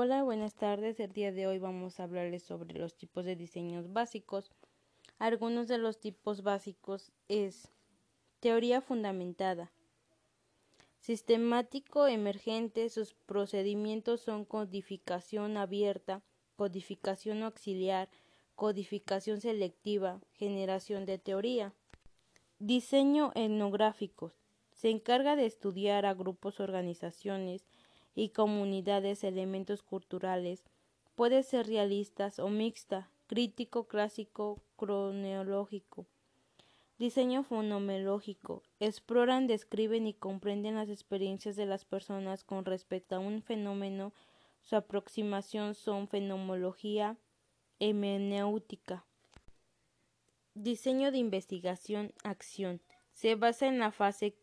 Hola, buenas tardes. El día de hoy vamos a hablarles sobre los tipos de diseños básicos. Algunos de los tipos básicos es teoría fundamentada, sistemático emergente, sus procedimientos son codificación abierta, codificación auxiliar, codificación selectiva, generación de teoría. Diseño etnográfico. Se encarga de estudiar a grupos, organizaciones y comunidades elementos culturales. Puede ser realistas o mixta, crítico, clásico, cronológico. Diseño fenomenológico. Exploran, describen y comprenden las experiencias de las personas con respecto a un fenómeno. Su aproximación son fenomenología, hermenéutica. Diseño de investigación, acción. Se basa en la fase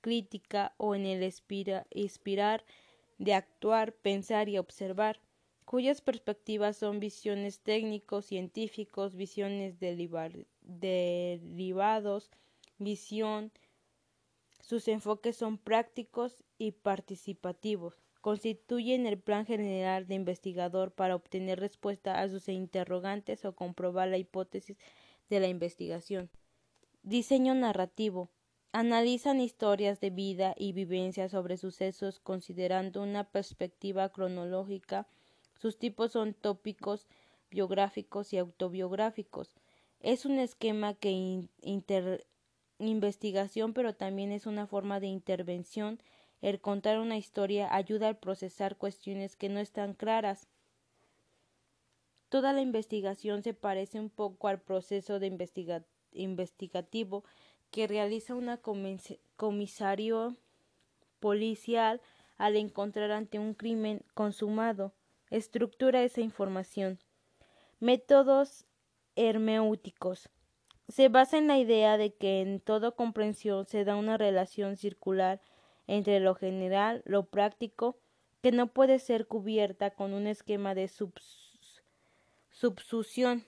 crítica o en el inspirar de actuar, pensar y observar, cuyas perspectivas son visiones técnicos, científicos, visiones derivados, visión, sus enfoques son prácticos y participativos. Constituyen el plan general de investigador para obtener respuesta a sus interrogantes o comprobar la hipótesis de la investigación. Diseño narrativo. Analizan historias de vida y vivencia sobre sucesos considerando una perspectiva cronológica. Sus tipos son tópicos, biográficos y autobiográficos. Es un esquema que investigación, pero también es una forma de intervención. El contar una historia ayuda a procesar cuestiones que no están claras. Toda la investigación se parece un poco al proceso de investigativo que realiza un comisario policial al encontrar ante un crimen consumado. Estructura esa información. Métodos herméuticos. Se basa en la idea de que en toda comprensión se da una relación circular entre lo general, lo práctico, que no puede ser cubierta con un esquema de Subsución.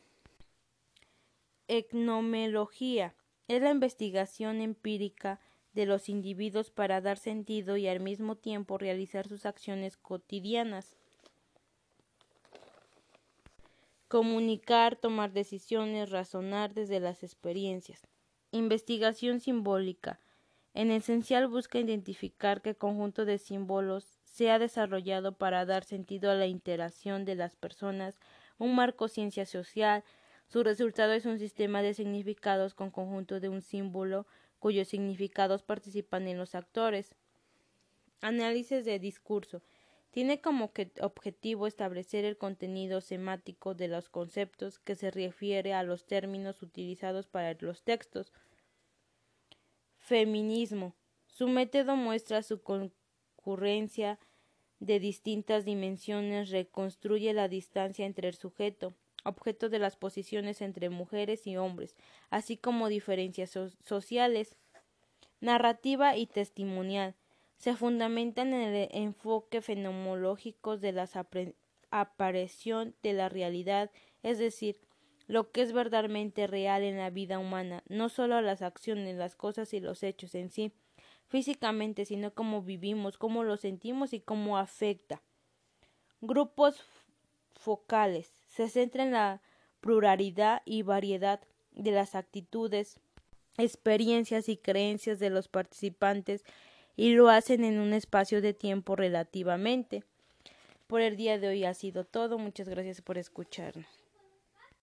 Etnomelogía es la investigación empírica de los individuos para dar sentido y al mismo tiempo realizar sus acciones cotidianas. Comunicar, tomar decisiones, razonar desde las experiencias. Investigación simbólica. En esencial busca identificar qué conjunto de símbolos se ha desarrollado para dar sentido a la interacción de las personas un marco ciencia social. Su resultado es un sistema de significados con conjunto de un símbolo cuyos significados participan en los actores. Análisis de discurso. Tiene como objetivo establecer el contenido semático de los conceptos que se refiere a los términos utilizados para los textos. Feminismo. Su método muestra su concurrencia de distintas dimensiones reconstruye la distancia entre el sujeto, objeto de las posiciones entre mujeres y hombres, así como diferencias sociales. Narrativa y testimonial se fundamentan en el enfoque fenomenológico de la aparición de la realidad, es decir, lo que es verdaderamente real en la vida humana, no solo las acciones, las cosas y los hechos en sí, físicamente, sino cómo vivimos, cómo lo sentimos y cómo afecta. Grupos focales. Se centra en la pluralidad y variedad de las actitudes, experiencias y creencias de los participantes y lo hacen en un espacio de tiempo relativamente. Por el día de hoy ha sido todo. Muchas gracias por escucharnos.